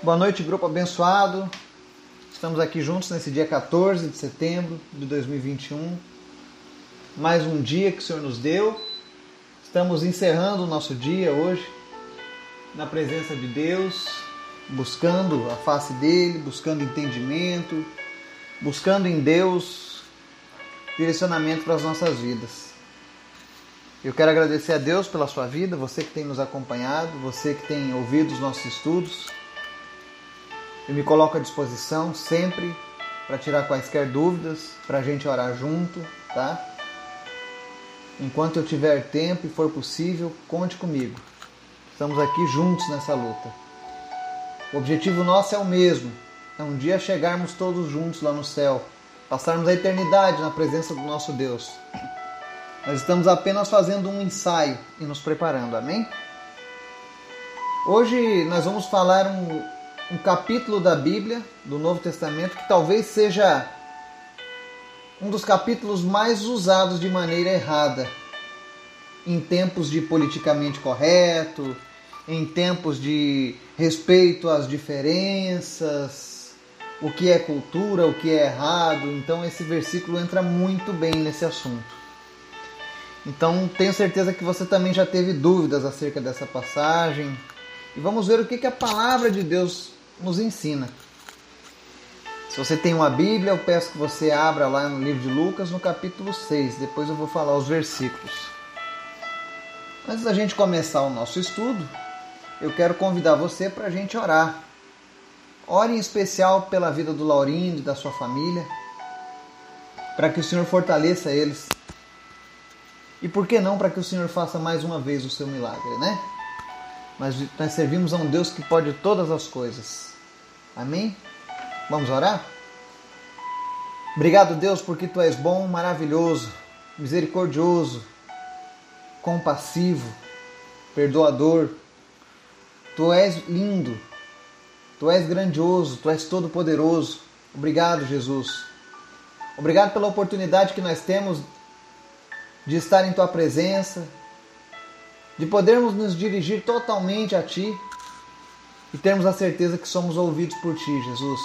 Boa noite, grupo abençoado. Estamos aqui juntos nesse dia 14 de setembro de 2021. Mais um dia que o Senhor nos deu. Estamos encerrando o nosso dia hoje na presença de Deus, buscando a face dele, buscando entendimento, buscando em Deus direcionamento para as nossas vidas. Eu quero agradecer a Deus pela sua vida, você que tem nos acompanhado, você que tem ouvido os nossos estudos. Eu me coloco à disposição sempre para tirar quaisquer dúvidas, para a gente orar junto, tá? Enquanto eu tiver tempo e for possível, conte comigo. Estamos aqui juntos nessa luta. O objetivo nosso é o mesmo: é um dia chegarmos todos juntos lá no céu, passarmos a eternidade na presença do nosso Deus. Nós estamos apenas fazendo um ensaio e nos preparando, amém? Hoje nós vamos falar um, um capítulo da Bíblia, do Novo Testamento, que talvez seja um dos capítulos mais usados de maneira errada em tempos de politicamente correto, em tempos de respeito às diferenças, o que é cultura, o que é errado. Então esse versículo entra muito bem nesse assunto. Então tenho certeza que você também já teve dúvidas acerca dessa passagem. E vamos ver o que, que a palavra de Deus nos ensina. Se você tem uma Bíblia, eu peço que você abra lá no livro de Lucas, no capítulo 6. Depois eu vou falar os versículos. Antes da gente começar o nosso estudo, eu quero convidar você para a gente orar. Ore em especial pela vida do Laurindo e da sua família, para que o Senhor fortaleça eles. E por que não para que o Senhor faça mais uma vez o seu milagre, né? Mas nós servimos a um Deus que pode todas as coisas. Amém? Vamos orar? Obrigado, Deus, porque tu és bom, maravilhoso, misericordioso, compassivo, perdoador. Tu és lindo, tu és grandioso, tu és todo-poderoso. Obrigado, Jesus. Obrigado pela oportunidade que nós temos de estar em tua presença, de podermos nos dirigir totalmente a ti e termos a certeza que somos ouvidos por ti, Jesus.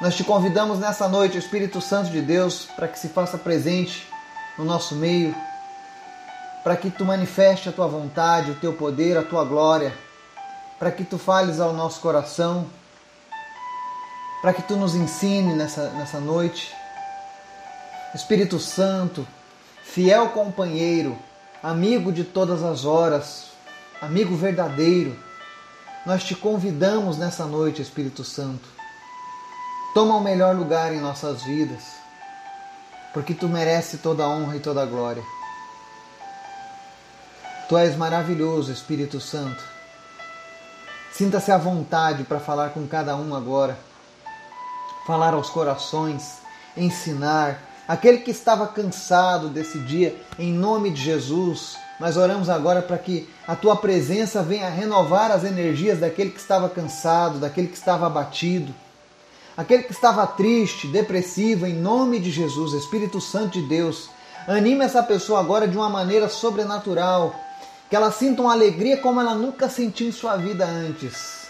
Nós te convidamos nessa noite, Espírito Santo de Deus, para que se faça presente no nosso meio, para que tu manifeste a tua vontade, o teu poder, a tua glória, para que tu fales ao nosso coração, para que tu nos ensine nessa, nessa noite. Espírito Santo, fiel companheiro, amigo de todas as horas, amigo verdadeiro, nós te convidamos nessa noite, Espírito Santo. Toma o melhor lugar em nossas vidas, porque tu mereces toda a honra e toda a glória. Tu és maravilhoso, Espírito Santo. Sinta-se à vontade para falar com cada um agora, falar aos corações, ensinar, aquele que estava cansado desse dia, em nome de Jesus, nós oramos agora para que a tua presença venha renovar as energias daquele que estava cansado, daquele que estava abatido, aquele que estava triste, depressivo, em nome de Jesus, Espírito Santo de Deus. Anime essa pessoa agora de uma maneira sobrenatural, que ela sinta uma alegria como ela nunca sentiu em sua vida antes.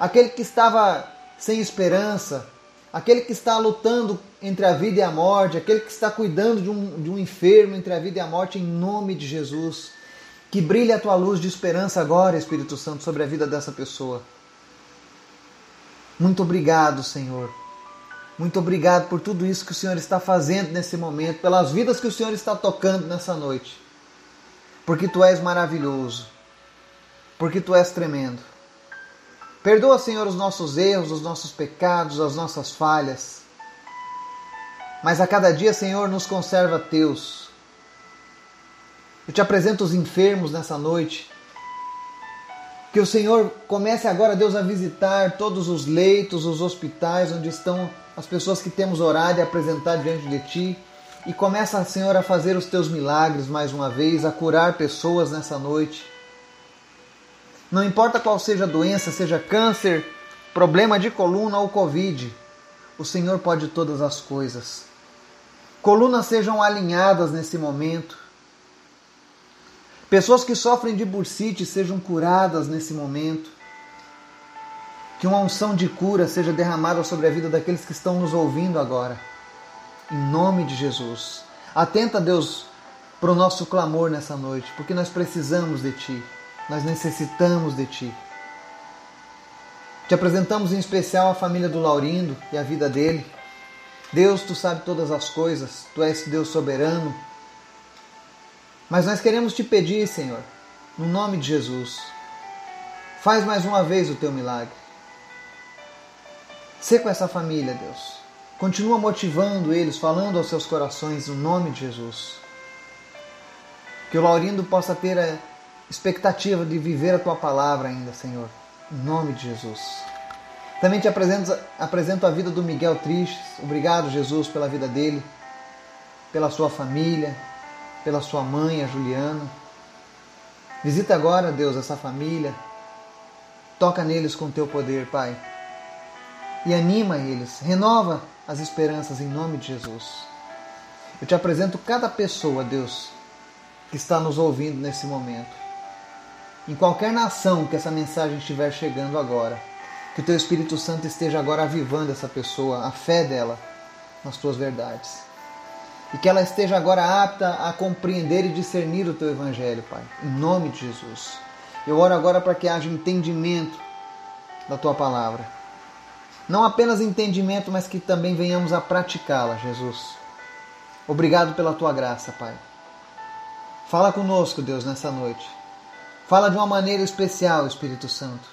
Aquele que estava sem esperança, aquele que está lutando entre a vida e a morte, aquele que está cuidando de um, de um enfermo entre a vida e a morte, em nome de Jesus. Que brilhe a tua luz de esperança agora, Espírito Santo, sobre a vida dessa pessoa. Muito obrigado, Senhor. Muito obrigado por tudo isso que o Senhor está fazendo nesse momento, pelas vidas que o Senhor está tocando nessa noite. Porque tu és maravilhoso. Porque tu és tremendo. Perdoa, Senhor, os nossos erros, os nossos pecados, as nossas falhas. Mas a cada dia, Senhor, nos conserva teus. Eu te apresento os enfermos nessa noite. Que o Senhor comece agora, Deus, a visitar todos os leitos, os hospitais onde estão as pessoas que temos orado e apresentar diante de Ti. E começa, Senhor, a fazer os Teus milagres mais uma vez, a curar pessoas nessa noite. Não importa qual seja a doença, seja câncer, problema de coluna ou Covid, o Senhor pode todas as coisas. Colunas sejam alinhadas nesse momento. Pessoas que sofrem de bursite sejam curadas nesse momento. Que uma unção de cura seja derramada sobre a vida daqueles que estão nos ouvindo agora. Em nome de Jesus. Atenta, Deus, para o nosso clamor nessa noite, porque nós precisamos de Ti. Nós necessitamos de Ti. Te apresentamos em especial a família do Laurindo e a vida dele. Deus, tu sabe todas as coisas, tu és Deus soberano. Mas nós queremos te pedir, Senhor, no nome de Jesus, faz mais uma vez o teu milagre. Sê com essa família, Deus. Continua motivando eles, falando aos seus corações no nome de Jesus. Que o Laurindo possa ter a expectativa de viver a tua palavra ainda, Senhor. Em nome de Jesus. Também te apresento, apresento a vida do Miguel Tristes. Obrigado, Jesus, pela vida dele, pela sua família, pela sua mãe, a Juliana. Visita agora, Deus, essa família. Toca neles com teu poder, Pai. E anima eles. Renova as esperanças em nome de Jesus. Eu te apresento cada pessoa, Deus, que está nos ouvindo nesse momento em qualquer nação que essa mensagem estiver chegando agora, que o teu Espírito Santo esteja agora avivando essa pessoa, a fé dela nas tuas verdades. E que ela esteja agora apta a compreender e discernir o teu evangelho, Pai, em nome de Jesus. Eu oro agora para que haja entendimento da tua palavra. Não apenas entendimento, mas que também venhamos a praticá-la, Jesus. Obrigado pela tua graça, Pai. Fala conosco, Deus, nessa noite. Fala de uma maneira especial, Espírito Santo,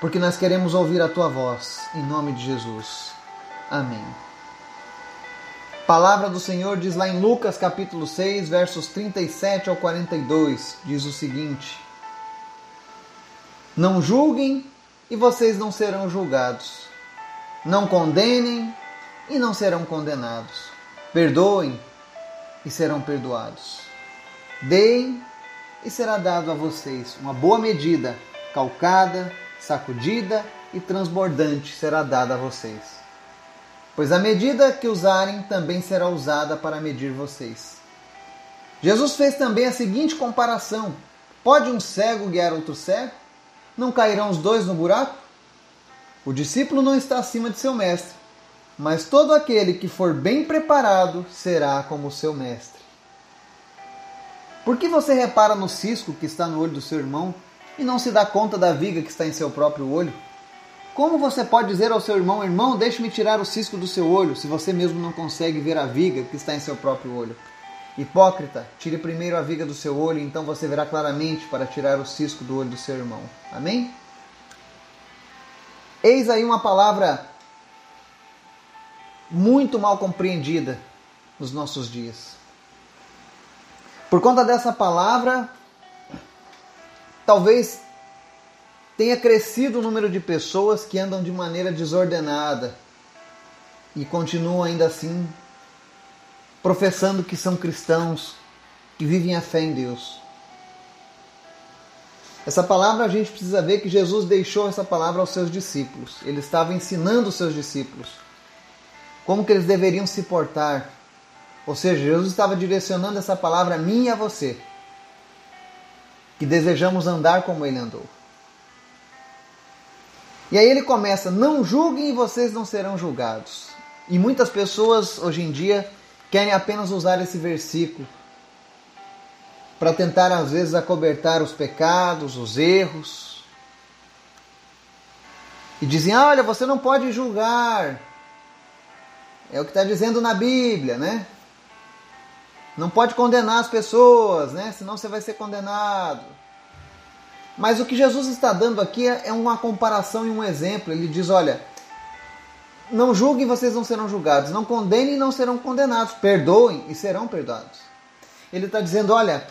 porque nós queremos ouvir a tua voz, em nome de Jesus. Amém. Palavra do Senhor diz lá em Lucas capítulo 6, versos 37 ao 42, diz o seguinte: Não julguem e vocês não serão julgados. Não condenem e não serão condenados. Perdoem e serão perdoados. Deem e será dado a vocês uma boa medida, calcada, sacudida e transbordante será dada a vocês. Pois a medida que usarem também será usada para medir vocês. Jesus fez também a seguinte comparação: Pode um cego guiar outro cego? Não cairão os dois no buraco? O discípulo não está acima de seu mestre, mas todo aquele que for bem preparado será como seu mestre. Por que você repara no cisco que está no olho do seu irmão e não se dá conta da viga que está em seu próprio olho? Como você pode dizer ao seu irmão, irmão, deixe-me tirar o cisco do seu olho, se você mesmo não consegue ver a viga que está em seu próprio olho? Hipócrita, tire primeiro a viga do seu olho, então você verá claramente para tirar o cisco do olho do seu irmão. Amém? Eis aí uma palavra muito mal compreendida nos nossos dias. Por conta dessa palavra, talvez tenha crescido o número de pessoas que andam de maneira desordenada e continuam ainda assim professando que são cristãos, que vivem a fé em Deus. Essa palavra a gente precisa ver que Jesus deixou essa palavra aos seus discípulos. Ele estava ensinando os seus discípulos como que eles deveriam se portar ou seja, Jesus estava direcionando essa palavra a mim e a você, que desejamos andar como ele andou. E aí ele começa: Não julguem e vocês não serão julgados. E muitas pessoas hoje em dia querem apenas usar esse versículo para tentar às vezes acobertar os pecados, os erros. E dizem: Olha, você não pode julgar. É o que está dizendo na Bíblia, né? Não pode condenar as pessoas, né? Senão você vai ser condenado. Mas o que Jesus está dando aqui é uma comparação e um exemplo. Ele diz: olha, não julguem, vocês não serão julgados. Não condenem e não serão condenados. Perdoem e serão perdoados. Ele está dizendo: olha,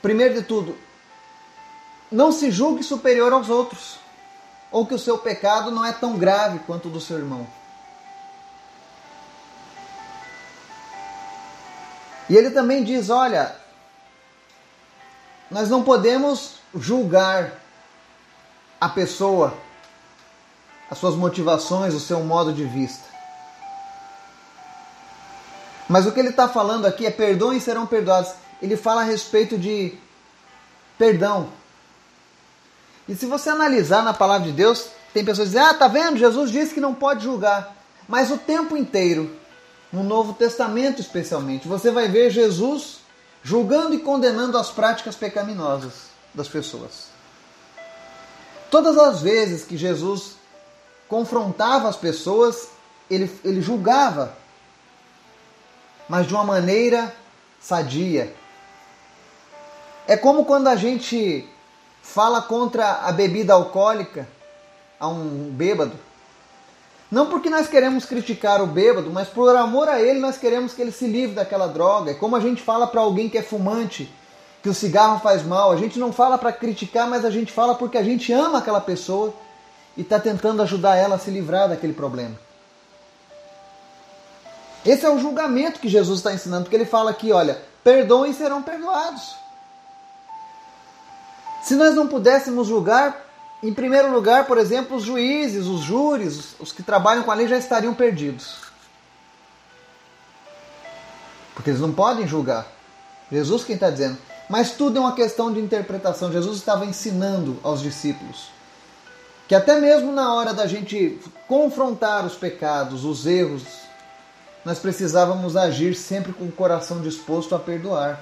primeiro de tudo, não se julgue superior aos outros, ou que o seu pecado não é tão grave quanto o do seu irmão. E ele também diz: olha, nós não podemos julgar a pessoa, as suas motivações, o seu modo de vista. Mas o que ele está falando aqui é perdoem e serão perdoados. Ele fala a respeito de perdão. E se você analisar na palavra de Deus, tem pessoas que dizem: Ah, tá vendo? Jesus disse que não pode julgar. Mas o tempo inteiro, no Novo Testamento especialmente, você vai ver Jesus julgando e condenando as práticas pecaminosas das pessoas. Todas as vezes que Jesus confrontava as pessoas, ele, ele julgava, mas de uma maneira sadia. É como quando a gente fala contra a bebida alcoólica a um bêbado. Não porque nós queremos criticar o bêbado, mas por amor a ele nós queremos que ele se livre daquela droga. É como a gente fala para alguém que é fumante, que o cigarro faz mal. A gente não fala para criticar, mas a gente fala porque a gente ama aquela pessoa e está tentando ajudar ela a se livrar daquele problema. Esse é o julgamento que Jesus está ensinando, porque ele fala aqui, olha, perdoem e serão perdoados. Se nós não pudéssemos julgar, em primeiro lugar, por exemplo, os juízes, os júris, os que trabalham com a lei já estariam perdidos. Porque eles não podem julgar. Jesus quem está dizendo. Mas tudo é uma questão de interpretação. Jesus estava ensinando aos discípulos que até mesmo na hora da gente confrontar os pecados, os erros, nós precisávamos agir sempre com o coração disposto a perdoar.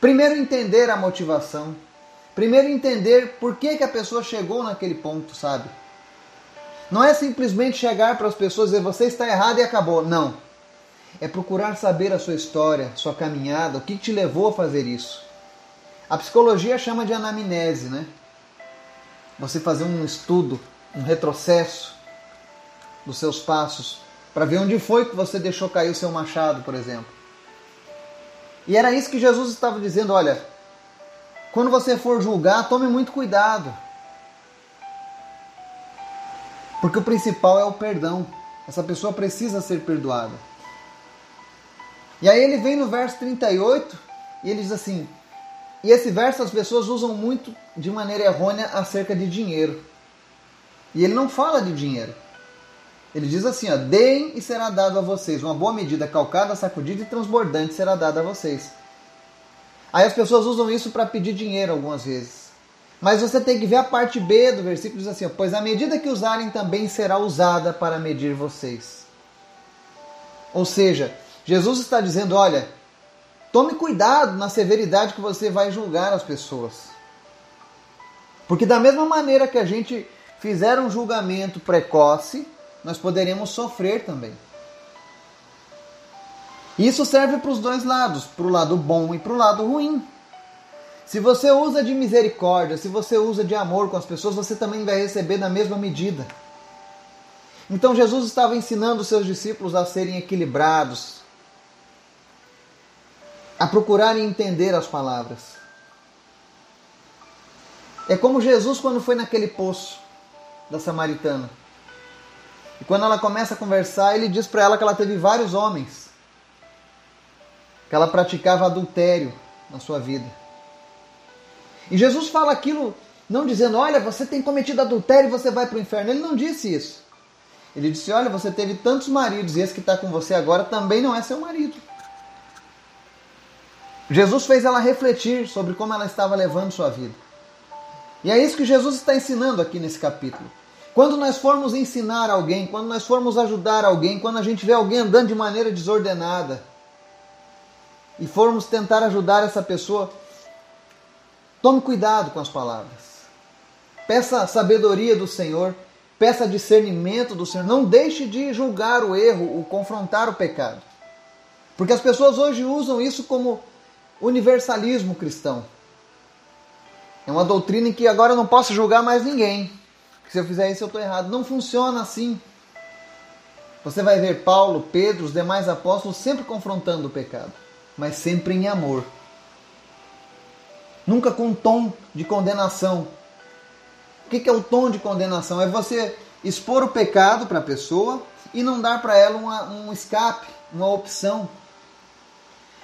Primeiro entender a motivação, Primeiro entender por que, que a pessoa chegou naquele ponto, sabe? Não é simplesmente chegar para as pessoas e dizer você está errado e acabou. Não. É procurar saber a sua história, sua caminhada, o que te levou a fazer isso. A psicologia chama de anamnese, né? Você fazer um estudo, um retrocesso dos seus passos, para ver onde foi que você deixou cair o seu machado, por exemplo. E era isso que Jesus estava dizendo: olha, quando você for julgar, tome muito cuidado. Porque o principal é o perdão. Essa pessoa precisa ser perdoada. E aí ele vem no verso 38 e ele diz assim: e esse verso as pessoas usam muito de maneira errônea acerca de dinheiro. E ele não fala de dinheiro. Ele diz assim: ó, deem e será dado a vocês. Uma boa medida, calcada, sacudida e transbordante será dada a vocês. Aí as pessoas usam isso para pedir dinheiro algumas vezes. Mas você tem que ver a parte B do versículo, diz assim: Pois a medida que usarem também será usada para medir vocês. Ou seja, Jesus está dizendo: olha, tome cuidado na severidade que você vai julgar as pessoas. Porque da mesma maneira que a gente fizer um julgamento precoce, nós poderemos sofrer também. Isso serve para os dois lados, para o lado bom e para o lado ruim. Se você usa de misericórdia, se você usa de amor com as pessoas, você também vai receber na mesma medida. Então Jesus estava ensinando os seus discípulos a serem equilibrados, a procurarem entender as palavras. É como Jesus quando foi naquele poço da samaritana. E quando ela começa a conversar, ele diz para ela que ela teve vários homens que ela praticava adultério na sua vida. E Jesus fala aquilo não dizendo, olha, você tem cometido adultério e você vai para o inferno. Ele não disse isso. Ele disse, olha, você teve tantos maridos e esse que está com você agora também não é seu marido. Jesus fez ela refletir sobre como ela estava levando sua vida. E é isso que Jesus está ensinando aqui nesse capítulo. Quando nós formos ensinar alguém, quando nós formos ajudar alguém, quando a gente vê alguém andando de maneira desordenada, e formos tentar ajudar essa pessoa, tome cuidado com as palavras. Peça sabedoria do Senhor, peça discernimento do Senhor. Não deixe de julgar o erro, o confrontar o pecado. Porque as pessoas hoje usam isso como universalismo cristão. É uma doutrina em que agora eu não posso julgar mais ninguém. Se eu fizer isso, eu estou errado. Não funciona assim. Você vai ver Paulo, Pedro, os demais apóstolos sempre confrontando o pecado mas sempre em amor. Nunca com um tom de condenação. O que é o tom de condenação? É você expor o pecado para a pessoa e não dar para ela uma, um escape, uma opção.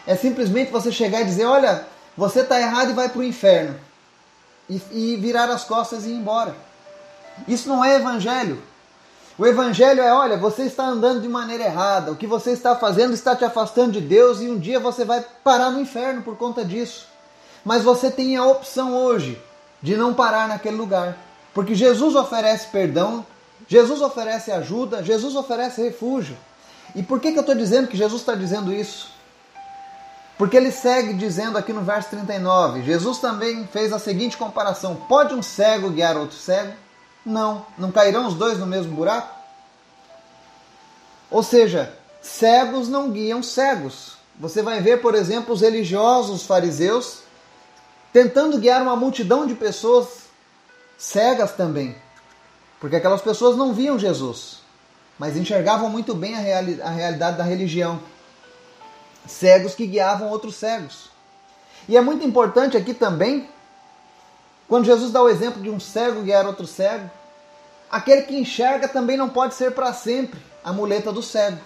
É simplesmente você chegar e dizer: olha, você está errado e vai para o inferno. E, e virar as costas e ir embora. Isso não é evangelho. O evangelho é, olha, você está andando de maneira errada, o que você está fazendo está te afastando de Deus e um dia você vai parar no inferno por conta disso. Mas você tem a opção hoje de não parar naquele lugar. Porque Jesus oferece perdão, Jesus oferece ajuda, Jesus oferece refúgio. E por que, que eu estou dizendo que Jesus está dizendo isso? Porque ele segue dizendo aqui no verso 39: Jesus também fez a seguinte comparação: Pode um cego guiar outro cego? Não. Não cairão os dois no mesmo buraco? Ou seja, cegos não guiam cegos. Você vai ver, por exemplo, os religiosos os fariseus tentando guiar uma multidão de pessoas cegas também. Porque aquelas pessoas não viam Jesus, mas enxergavam muito bem a, reali a realidade da religião. Cegos que guiavam outros cegos. E é muito importante aqui também, quando Jesus dá o exemplo de um cego guiar outro cego, aquele que enxerga também não pode ser para sempre a muleta do cego.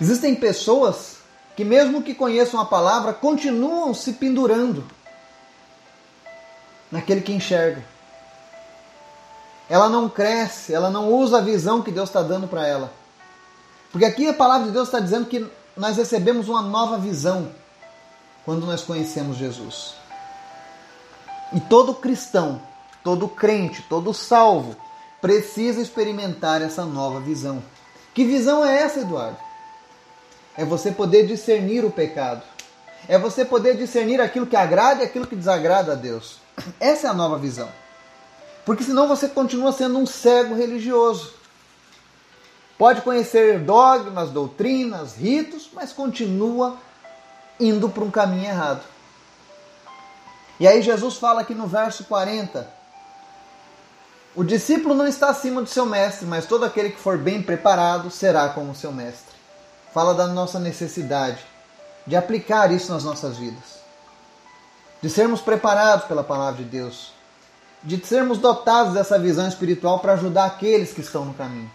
Existem pessoas que, mesmo que conheçam a palavra, continuam se pendurando naquele que enxerga. Ela não cresce, ela não usa a visão que Deus está dando para ela. Porque aqui a palavra de Deus está dizendo que nós recebemos uma nova visão quando nós conhecemos Jesus. E todo cristão, todo crente, todo salvo precisa experimentar essa nova visão. Que visão é essa, Eduardo? É você poder discernir o pecado. É você poder discernir aquilo que agrada e aquilo que desagrada a Deus. Essa é a nova visão. Porque senão você continua sendo um cego religioso. Pode conhecer dogmas, doutrinas, ritos, mas continua indo para um caminho errado. E aí Jesus fala aqui no verso 40: O discípulo não está acima do seu mestre, mas todo aquele que for bem preparado será como seu mestre fala da nossa necessidade de aplicar isso nas nossas vidas, de sermos preparados pela palavra de Deus, de sermos dotados dessa visão espiritual para ajudar aqueles que estão no caminho.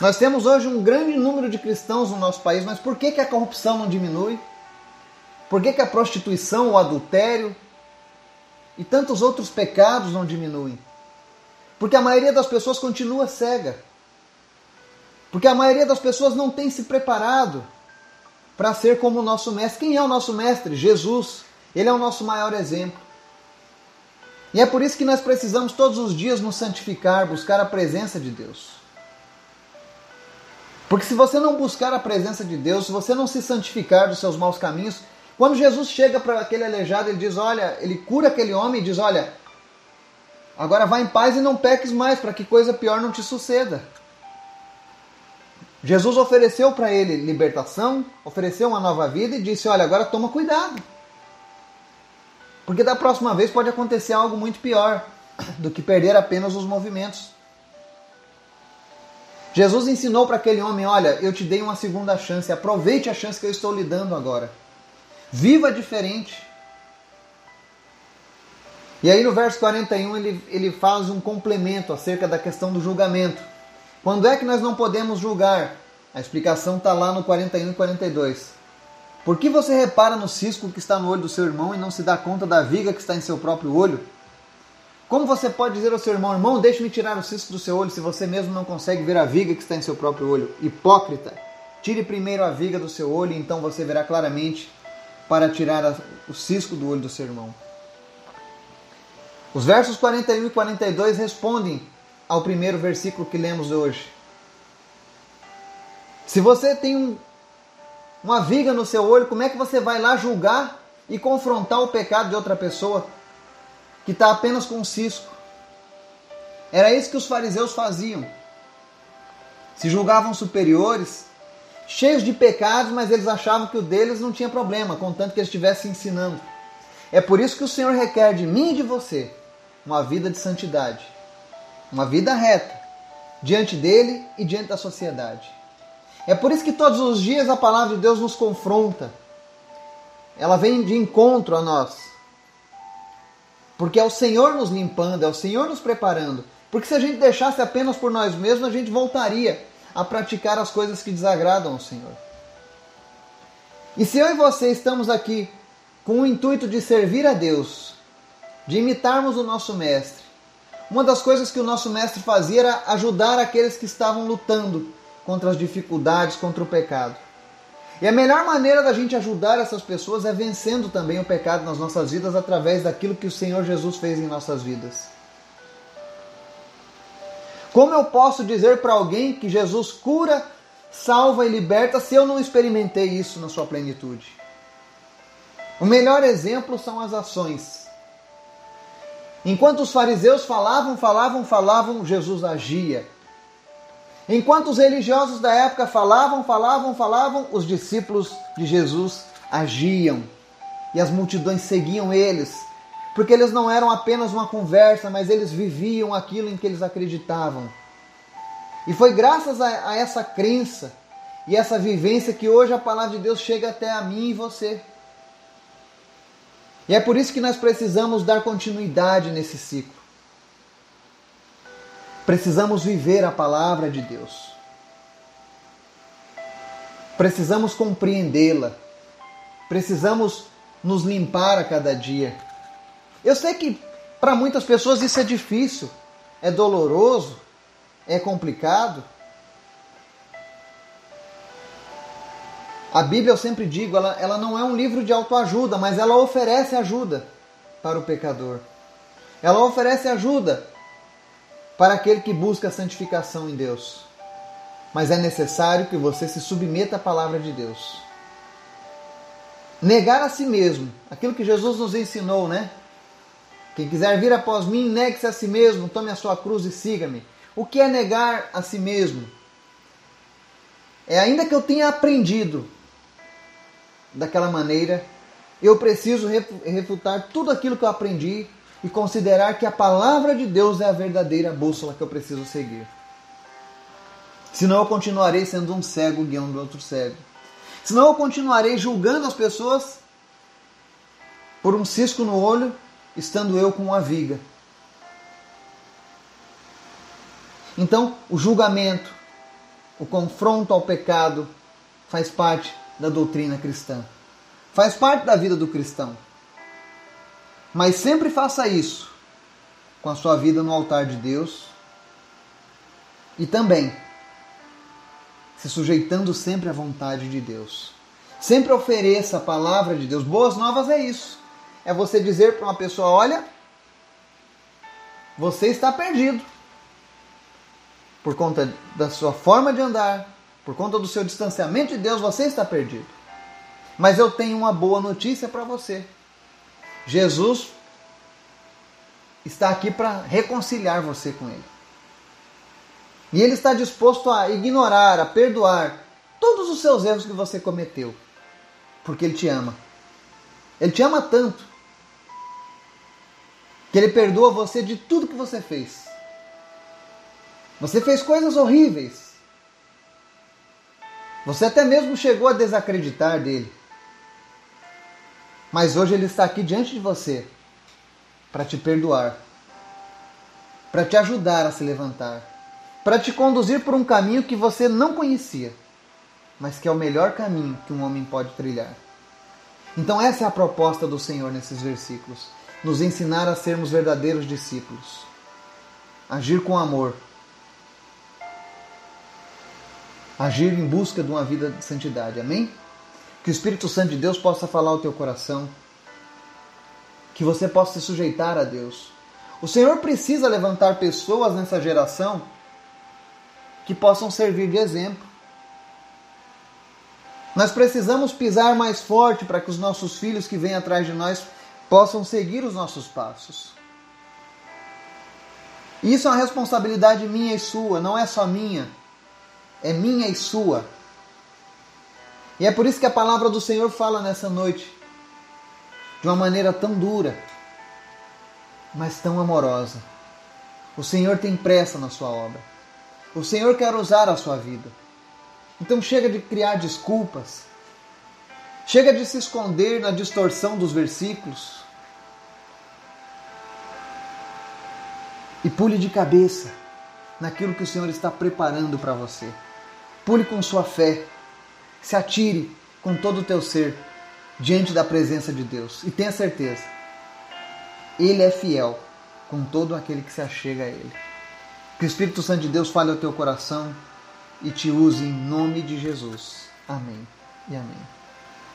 Nós temos hoje um grande número de cristãos no nosso país, mas por que, que a corrupção não diminui? Por que, que a prostituição, o adultério e tantos outros pecados não diminuem? Porque a maioria das pessoas continua cega. Porque a maioria das pessoas não tem se preparado para ser como o nosso mestre. Quem é o nosso mestre? Jesus. Ele é o nosso maior exemplo. E é por isso que nós precisamos todos os dias nos santificar, buscar a presença de Deus. Porque se você não buscar a presença de Deus, se você não se santificar dos seus maus caminhos, quando Jesus chega para aquele aleijado, ele diz: Olha, ele cura aquele homem e diz: Olha, agora vá em paz e não peques mais, para que coisa pior não te suceda. Jesus ofereceu para ele libertação, ofereceu uma nova vida e disse: Olha, agora toma cuidado. Porque da próxima vez pode acontecer algo muito pior do que perder apenas os movimentos. Jesus ensinou para aquele homem: Olha, eu te dei uma segunda chance, aproveite a chance que eu estou lhe dando agora. Viva diferente. E aí no verso 41 ele, ele faz um complemento acerca da questão do julgamento. Quando é que nós não podemos julgar? A explicação está lá no 41 e 42. Por que você repara no cisco que está no olho do seu irmão e não se dá conta da viga que está em seu próprio olho? Como você pode dizer ao seu irmão, irmão, deixe-me tirar o cisco do seu olho, se você mesmo não consegue ver a viga que está em seu próprio olho? Hipócrita! Tire primeiro a viga do seu olho, então você verá claramente para tirar o cisco do olho do seu irmão. Os versos 41 e 42 respondem ao primeiro versículo que lemos hoje. Se você tem um, uma viga no seu olho, como é que você vai lá julgar e confrontar o pecado de outra pessoa que está apenas com um cisco? Era isso que os fariseus faziam. Se julgavam superiores, cheios de pecados, mas eles achavam que o deles não tinha problema, contanto que eles estivessem ensinando. É por isso que o Senhor requer de mim e de você uma vida de santidade uma vida reta diante dele e diante da sociedade. É por isso que todos os dias a palavra de Deus nos confronta. Ela vem de encontro a nós. Porque é o Senhor nos limpando, é o Senhor nos preparando. Porque se a gente deixasse apenas por nós mesmos, a gente voltaria a praticar as coisas que desagradam ao Senhor. E se eu e você estamos aqui com o intuito de servir a Deus, de imitarmos o nosso Mestre, uma das coisas que o nosso mestre fazia era ajudar aqueles que estavam lutando contra as dificuldades, contra o pecado. E a melhor maneira da gente ajudar essas pessoas é vencendo também o pecado nas nossas vidas através daquilo que o Senhor Jesus fez em nossas vidas. Como eu posso dizer para alguém que Jesus cura, salva e liberta se eu não experimentei isso na sua plenitude? O melhor exemplo são as ações. Enquanto os fariseus falavam, falavam, falavam, Jesus agia. Enquanto os religiosos da época falavam, falavam, falavam, os discípulos de Jesus agiam. E as multidões seguiam eles, porque eles não eram apenas uma conversa, mas eles viviam aquilo em que eles acreditavam. E foi graças a, a essa crença e essa vivência que hoje a palavra de Deus chega até a mim e você. E é por isso que nós precisamos dar continuidade nesse ciclo. Precisamos viver a palavra de Deus. Precisamos compreendê-la. Precisamos nos limpar a cada dia. Eu sei que para muitas pessoas isso é difícil, é doloroso, é complicado. A Bíblia, eu sempre digo, ela, ela não é um livro de autoajuda, mas ela oferece ajuda para o pecador. Ela oferece ajuda para aquele que busca a santificação em Deus. Mas é necessário que você se submeta à palavra de Deus. Negar a si mesmo, aquilo que Jesus nos ensinou, né? Quem quiser vir após mim, negue-se a si mesmo, tome a sua cruz e siga-me. O que é negar a si mesmo? É ainda que eu tenha aprendido daquela maneira, eu preciso refutar tudo aquilo que eu aprendi e considerar que a palavra de Deus é a verdadeira bússola que eu preciso seguir. Senão eu continuarei sendo um cego guiando outro cego. Senão eu continuarei julgando as pessoas por um cisco no olho, estando eu com uma viga. Então, o julgamento, o confronto ao pecado faz parte da doutrina cristã. Faz parte da vida do cristão. Mas sempre faça isso com a sua vida no altar de Deus e também se sujeitando sempre à vontade de Deus. Sempre ofereça a palavra de Deus. Boas novas é isso. É você dizer para uma pessoa: olha, você está perdido. Por conta da sua forma de andar, por conta do seu distanciamento de Deus, você está perdido. Mas eu tenho uma boa notícia para você. Jesus está aqui para reconciliar você com Ele. E Ele está disposto a ignorar, a perdoar todos os seus erros que você cometeu, porque Ele te ama. Ele te ama tanto que Ele perdoa você de tudo que você fez. Você fez coisas horríveis. Você até mesmo chegou a desacreditar dele. Mas hoje ele está aqui diante de você para te perdoar, para te ajudar a se levantar, para te conduzir por um caminho que você não conhecia, mas que é o melhor caminho que um homem pode trilhar. Então, essa é a proposta do Senhor nesses versículos: nos ensinar a sermos verdadeiros discípulos, agir com amor, agir em busca de uma vida de santidade. Amém? Que o Espírito Santo de Deus possa falar ao teu coração que você possa se sujeitar a Deus. O Senhor precisa levantar pessoas nessa geração que possam servir de exemplo. Nós precisamos pisar mais forte para que os nossos filhos que vêm atrás de nós possam seguir os nossos passos. Isso é uma responsabilidade minha e sua, não é só minha, é minha e sua. E é por isso que a palavra do Senhor fala nessa noite de uma maneira tão dura, mas tão amorosa. O Senhor tem pressa na sua obra. O Senhor quer usar a sua vida. Então chega de criar desculpas. Chega de se esconder na distorção dos versículos. E pule de cabeça naquilo que o Senhor está preparando para você. Pule com sua fé. Se atire com todo o teu ser diante da presença de Deus e tenha certeza, Ele é fiel com todo aquele que se achega a Ele. Que o Espírito Santo de Deus fale ao teu coração e te use em nome de Jesus. Amém e amém.